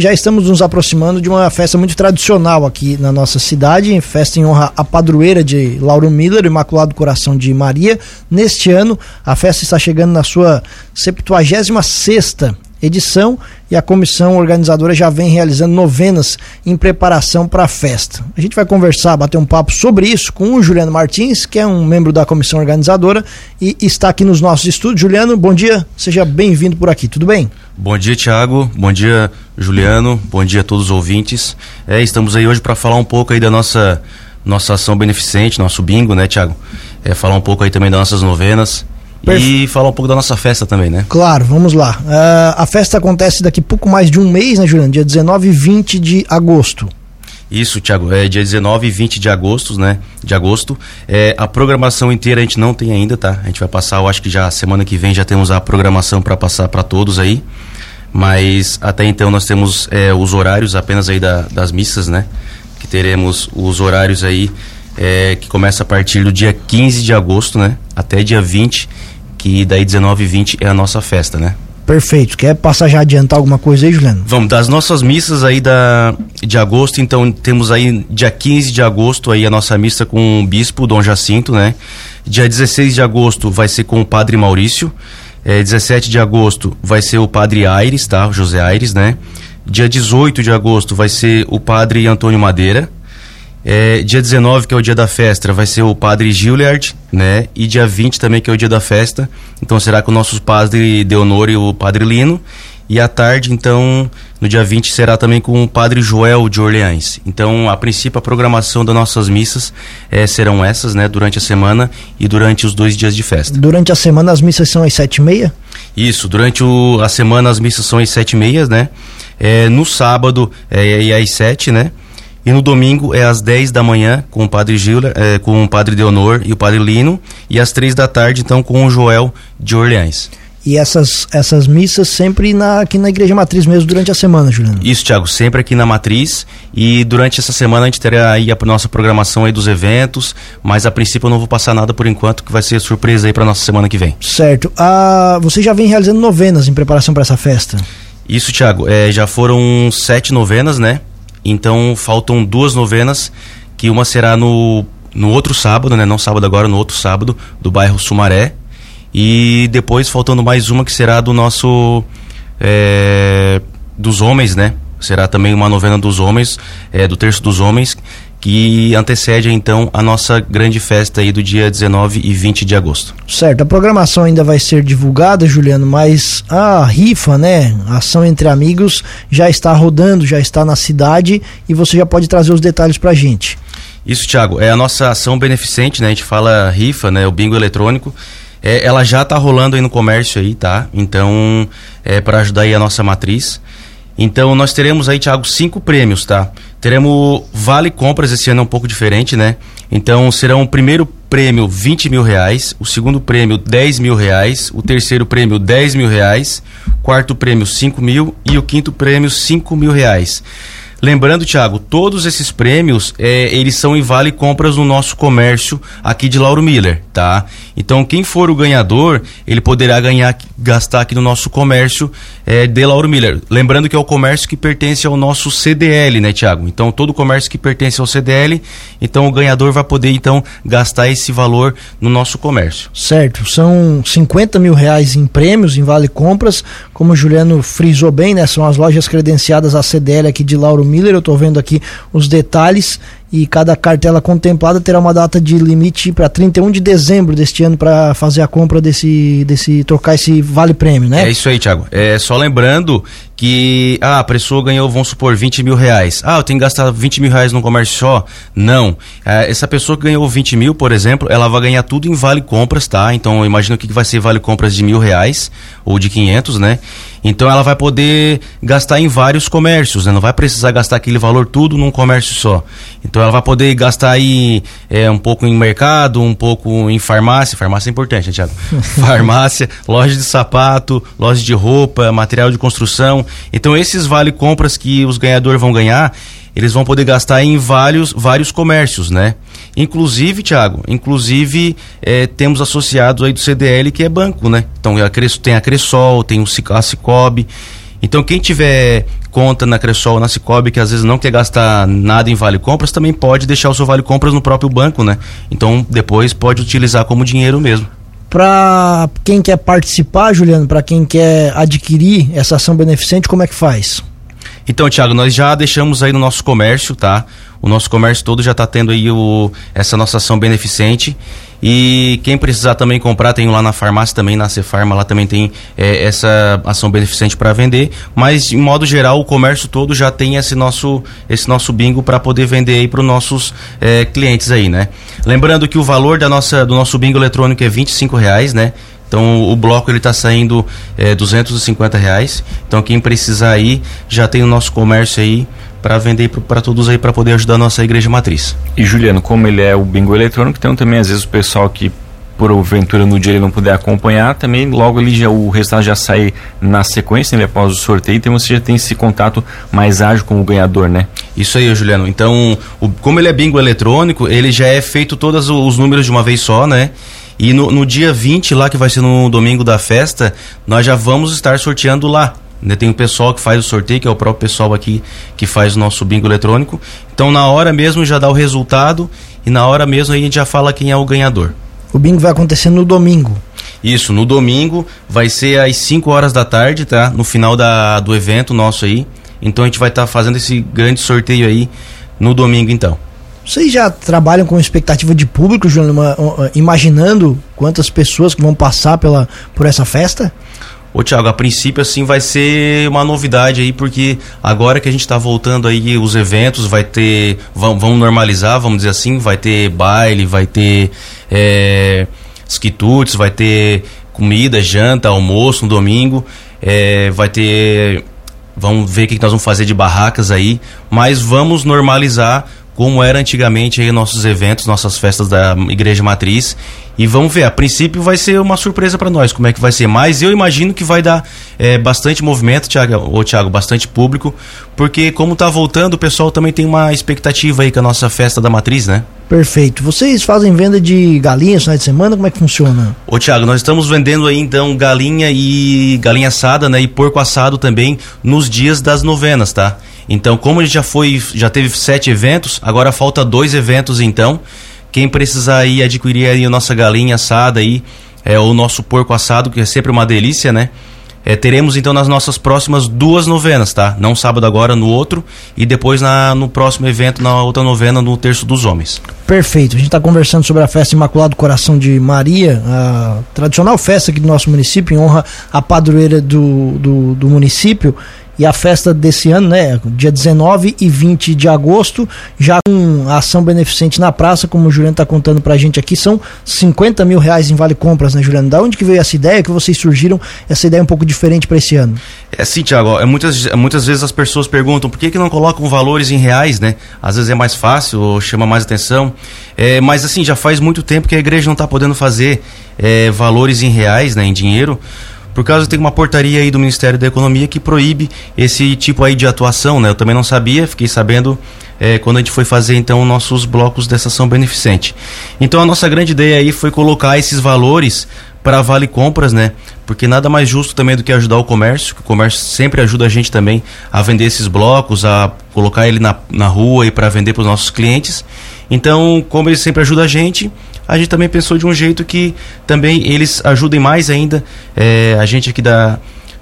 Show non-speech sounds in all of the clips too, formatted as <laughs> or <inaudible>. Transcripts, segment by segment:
Já estamos nos aproximando de uma festa muito tradicional aqui na nossa cidade, festa em honra à padroeira de Lauro Miller, Imaculado Coração de Maria. Neste ano, a festa está chegando na sua 76 sexta edição e a comissão organizadora já vem realizando novenas em preparação para a festa. A gente vai conversar, bater um papo sobre isso com o Juliano Martins, que é um membro da comissão organizadora e está aqui nos nossos estúdios. Juliano, bom dia, seja bem-vindo por aqui, tudo bem? Bom dia, Tiago. Bom dia, Juliano. Bom dia a todos os ouvintes. É, estamos aí hoje para falar um pouco aí da nossa nossa ação beneficente, nosso bingo, né, Tiago? É, falar um pouco aí também das nossas novenas. Perfe... E falar um pouco da nossa festa também, né? Claro, vamos lá. Uh, a festa acontece daqui pouco mais de um mês, né, Juliano? Dia 19 e 20 de agosto. Isso, Thiago, é dia 19 e 20 de agosto, né? De agosto. É, a programação inteira a gente não tem ainda, tá? A gente vai passar, eu acho que já semana que vem já temos a programação para passar para todos aí. Mas até então nós temos é, os horários apenas aí da, das missas, né? Que teremos os horários aí é, que começa a partir do dia 15 de agosto, né? Até dia 20 que daí 19 e 20 é a nossa festa, né? Perfeito. Quer passar já adiantar alguma coisa aí, Juliano? Vamos, das nossas missas aí da, de agosto, então temos aí dia 15 de agosto aí a nossa missa com o bispo Dom Jacinto, né? Dia 16 de agosto vai ser com o padre Maurício. É, 17 de agosto vai ser o padre Aires, tá? José Aires, né? Dia 18 de agosto vai ser o padre Antônio Madeira. É, dia 19, que é o dia da festa, vai ser o padre Gilliard, né? E dia 20 também, que é o dia da festa. Então será com o nosso padre Deonor e o padre Lino. E à tarde, então, no dia 20, será também com o padre Joel de Orleans. Então, a princípio, a programação das nossas missas é, serão essas, né? Durante a semana e durante os dois dias de festa. Durante a semana as missas são às sete e meia? Isso, durante o, a semana as missas são às sete e meia, né? É, no sábado é, é às sete, né? E no domingo é às 10 da manhã com o padre Gil, é, com o padre Deonor e o padre Lino. E às três da tarde, então, com o Joel de Orleans. E essas, essas missas sempre na, aqui na Igreja Matriz mesmo durante a semana, Juliano? Isso, Tiago, sempre aqui na Matriz. E durante essa semana a gente terá aí a nossa programação aí dos eventos, mas a princípio eu não vou passar nada por enquanto, que vai ser surpresa aí para nossa semana que vem. Certo. Ah, você já vem realizando novenas em preparação para essa festa? Isso, Tiago. É, já foram sete novenas, né? Então faltam duas novenas, que uma será no, no outro sábado, né? Não sábado agora, no outro sábado, do bairro Sumaré. E depois faltando mais uma que será do nosso. É, dos homens, né? Será também uma novena dos homens, é, do terço dos homens, que antecede então a nossa grande festa aí do dia 19 e 20 de agosto. Certo, a programação ainda vai ser divulgada, Juliano, mas a rifa, né, a ação entre amigos já está rodando, já está na cidade e você já pode trazer os detalhes pra gente. Isso, Thiago, é a nossa ação beneficente, né? A gente fala rifa, né, o bingo eletrônico. É, ela já está rolando aí no comércio aí, tá? Então, é para ajudar aí a nossa matriz. Então nós teremos aí, Thiago, cinco prêmios, tá? Teremos vale compras esse ano é um pouco diferente, né? Então serão o primeiro prêmio 20 mil reais, o segundo prêmio 10 mil reais, o terceiro prêmio 10 mil reais, quarto prêmio 5 mil e o quinto prêmio 5 mil reais. Lembrando, Thiago, todos esses prêmios, é, eles são em vale compras no nosso comércio aqui de Lauro Miller, tá? Então, quem for o ganhador, ele poderá ganhar, gastar aqui no nosso comércio é, de Lauro Miller. Lembrando que é o comércio que pertence ao nosso CDL, né, Thiago? Então, todo comércio que pertence ao CDL, então o ganhador vai poder, então, gastar esse valor no nosso comércio. Certo, são 50 mil reais em prêmios, em vale compras, como o Juliano frisou bem, né? São as lojas credenciadas à CDL aqui de Lauro Miller, eu estou vendo aqui os detalhes e cada cartela contemplada terá uma data de limite para 31 de dezembro deste ano para fazer a compra desse, desse trocar esse vale prêmio, né? É isso aí, Thiago. É só lembrando que ah, a pessoa ganhou, vamos supor, 20 mil reais. Ah, eu tenho que gastar 20 mil reais num comércio só? Não. É, essa pessoa que ganhou 20 mil, por exemplo, ela vai ganhar tudo em vale compras, tá? Então imagina o que vai ser vale compras de mil reais ou de 500, né? Então ela vai poder gastar em vários comércios, né? Não vai precisar gastar aquele valor tudo num comércio só. Então ela vai poder gastar aí é, um pouco em mercado, um pouco em farmácia. Farmácia é importante, né, Thiago? <laughs> farmácia, loja de sapato, loja de roupa, material de construção. Então esses vale compras que os ganhadores vão ganhar, eles vão poder gastar em vários, vários comércios, né? Inclusive, Thiago, inclusive é, temos associados aí do CDL que é banco, né? Então tem a Cressol, tem o Cicobi. Então quem tiver conta na Cressol, na Cicobi, que às vezes não quer gastar nada em Vale Compras, também pode deixar o seu Vale Compras no próprio banco, né? Então depois pode utilizar como dinheiro mesmo. Para quem quer participar, Juliano, para quem quer adquirir essa ação beneficente, como é que faz? Então, Tiago, nós já deixamos aí no nosso comércio, tá? O nosso comércio todo já está tendo aí o, essa nossa ação beneficente. E quem precisar também comprar, tem lá na farmácia também, na Cefarma, lá também tem é, essa ação beneficente para vender. Mas, de modo geral, o comércio todo já tem esse nosso, esse nosso bingo para poder vender aí para os nossos é, clientes aí, né? Lembrando que o valor da nossa, do nosso bingo eletrônico é 25 reais, né? Então o bloco ele está saindo é, 250 reais. Então quem precisar aí já tem o nosso comércio aí para vender para todos aí para poder ajudar a nossa igreja matriz. E Juliano, como ele é o bingo eletrônico, então também às vezes o pessoal que porventura no dia ele não puder acompanhar, também logo ali já o resultado já sai na sequência, né, após o sorteio, então você já tem esse contato mais ágil com o ganhador, né? Isso aí, Juliano. Então, o, como ele é bingo eletrônico, ele já é feito todos os números de uma vez só, né? E no, no dia 20, lá que vai ser no domingo da festa, nós já vamos estar sorteando lá. Né? Tem o pessoal que faz o sorteio, que é o próprio pessoal aqui que faz o nosso bingo eletrônico. Então, na hora mesmo já dá o resultado e na hora mesmo a gente já fala quem é o ganhador. O bingo vai acontecer no domingo. Isso, no domingo vai ser às 5 horas da tarde, tá? No final da, do evento nosso aí. Então a gente vai estar tá fazendo esse grande sorteio aí no domingo então. Vocês já trabalham com expectativa de público, imaginando quantas pessoas que vão passar pela, por essa festa? Ô Thiago, a princípio assim vai ser uma novidade aí, porque agora que a gente está voltando aí os eventos, vai ter. Vão, vão normalizar, vamos dizer assim, vai ter baile, vai ter é, quitutes, vai ter comida, janta, almoço no domingo, é, vai ter. Vamos ver o que nós vamos fazer de barracas aí, mas vamos normalizar como era antigamente aí nossos eventos, nossas festas da Igreja Matriz. E vamos ver, a princípio vai ser uma surpresa para nós, como é que vai ser. Mas eu imagino que vai dar é, bastante movimento, Thiago, ou Thiago, bastante público, porque como tá voltando, o pessoal também tem uma expectativa aí com a nossa festa da Matriz, né? Perfeito. Vocês fazem venda de galinhas no final de semana? Como é que funciona? Ô Thiago, nós estamos vendendo aí então galinha e galinha assada, né? E porco assado também nos dias das novenas, tá? Então, como gente já foi, já teve sete eventos, agora falta dois eventos então. Quem precisar aí adquirir aí a nossa galinha assada aí, é, o nosso porco assado, que é sempre uma delícia, né? É, teremos então nas nossas próximas duas novenas, tá? Não sábado agora, no outro, e depois na, no próximo evento, na outra novena, no Terço dos Homens. Perfeito. A gente está conversando sobre a festa Imaculado Coração de Maria, a tradicional festa aqui do nosso município, em honra à padroeira do, do, do município. E a festa desse ano, né, dia 19 e 20 de agosto, já com ação beneficente na praça, como o Juliano está contando para a gente aqui, são 50 mil reais em vale compras, né, Juliano? Da onde que veio essa ideia, que vocês surgiram essa ideia um pouco diferente para esse ano? É sim, Tiago, é, muitas, muitas vezes as pessoas perguntam por que, que não colocam valores em reais, né? Às vezes é mais fácil, ou chama mais atenção, é, mas assim, já faz muito tempo que a igreja não está podendo fazer é, valores em reais, né, em dinheiro, por causa tem uma portaria aí do Ministério da Economia que proíbe esse tipo aí de atuação, né? Eu também não sabia, fiquei sabendo é, quando a gente foi fazer então nossos blocos dessa ação beneficente. Então a nossa grande ideia aí foi colocar esses valores para Vale Compras, né? Porque nada mais justo também do que ajudar o comércio, que o comércio sempre ajuda a gente também a vender esses blocos, a colocar ele na, na rua e para vender para os nossos clientes. Então, como ele sempre ajuda a gente, a gente também pensou de um jeito que também eles ajudem mais ainda é, a gente aqui da,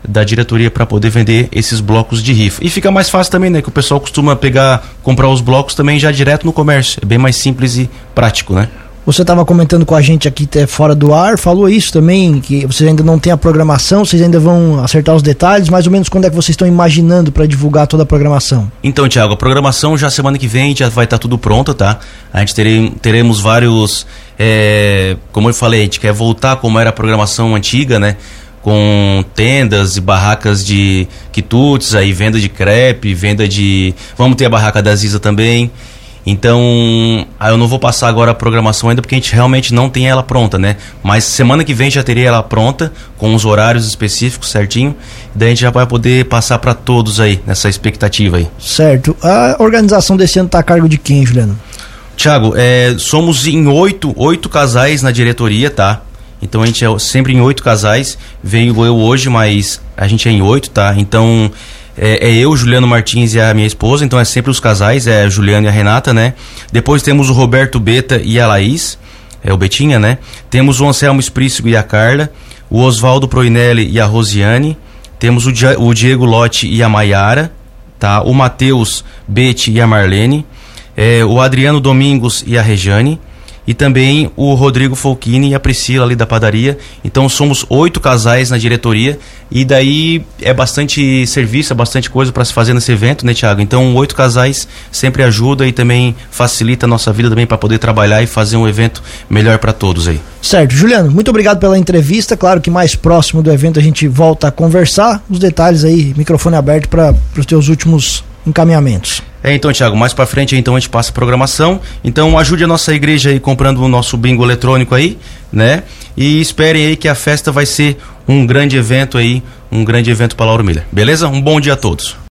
da diretoria para poder vender esses blocos de rifa. E fica mais fácil também, né? Que o pessoal costuma pegar, comprar os blocos também já direto no comércio. É bem mais simples e prático, né? Você estava comentando com a gente aqui até fora do ar, falou isso também, que vocês ainda não têm a programação, vocês ainda vão acertar os detalhes, mais ou menos quando é que vocês estão imaginando para divulgar toda a programação? Então, Tiago, a programação já semana que vem já vai estar tá tudo pronto, tá? A gente terei, teremos vários, é, como eu falei, a gente quer voltar como era a programação antiga, né? com tendas e barracas de quitutes, aí venda de crepe, venda de. Vamos ter a barraca da Ziza também. Então, eu não vou passar agora a programação ainda porque a gente realmente não tem ela pronta, né? Mas semana que vem já teria ela pronta, com os horários específicos certinho. Daí a gente já vai poder passar para todos aí, nessa expectativa aí. Certo. A organização desse ano está a cargo de quem, Juliano? Tiago, é, somos em oito, oito casais na diretoria, tá? Então a gente é sempre em oito casais. Venho eu hoje, mas A gente é em oito, tá? Então é, é, eu, Juliano Martins e a minha esposa, então é sempre os casais, é a Juliana e a Renata, né? Depois temos o Roberto Beta e a Laís, é o Betinha, né? Temos o Anselmo Esprícigo e a Carla, o Oswaldo Proinelli e a Rosiane, temos o, o Diego Lotti e a Maiara, tá? O Matheus Bete e a Marlene, é, o Adriano Domingos e a Rejane, e também o Rodrigo Folchini e a Priscila ali da padaria. Então somos oito casais na diretoria e daí é bastante serviço, é bastante coisa para se fazer nesse evento, né, Tiago? Então oito casais sempre ajuda e também facilita a nossa vida também para poder trabalhar e fazer um evento melhor para todos aí. Certo, Juliano, muito obrigado pela entrevista. Claro que mais próximo do evento a gente volta a conversar. Os detalhes aí, microfone aberto para os teus últimos encaminhamentos. É, então, Tiago, mais para frente então a gente passa a programação. Então ajude a nossa igreja aí comprando o nosso bingo eletrônico aí, né? E esperem aí que a festa vai ser um grande evento aí, um grande evento para Lauro Miller. Beleza? Um bom dia a todos.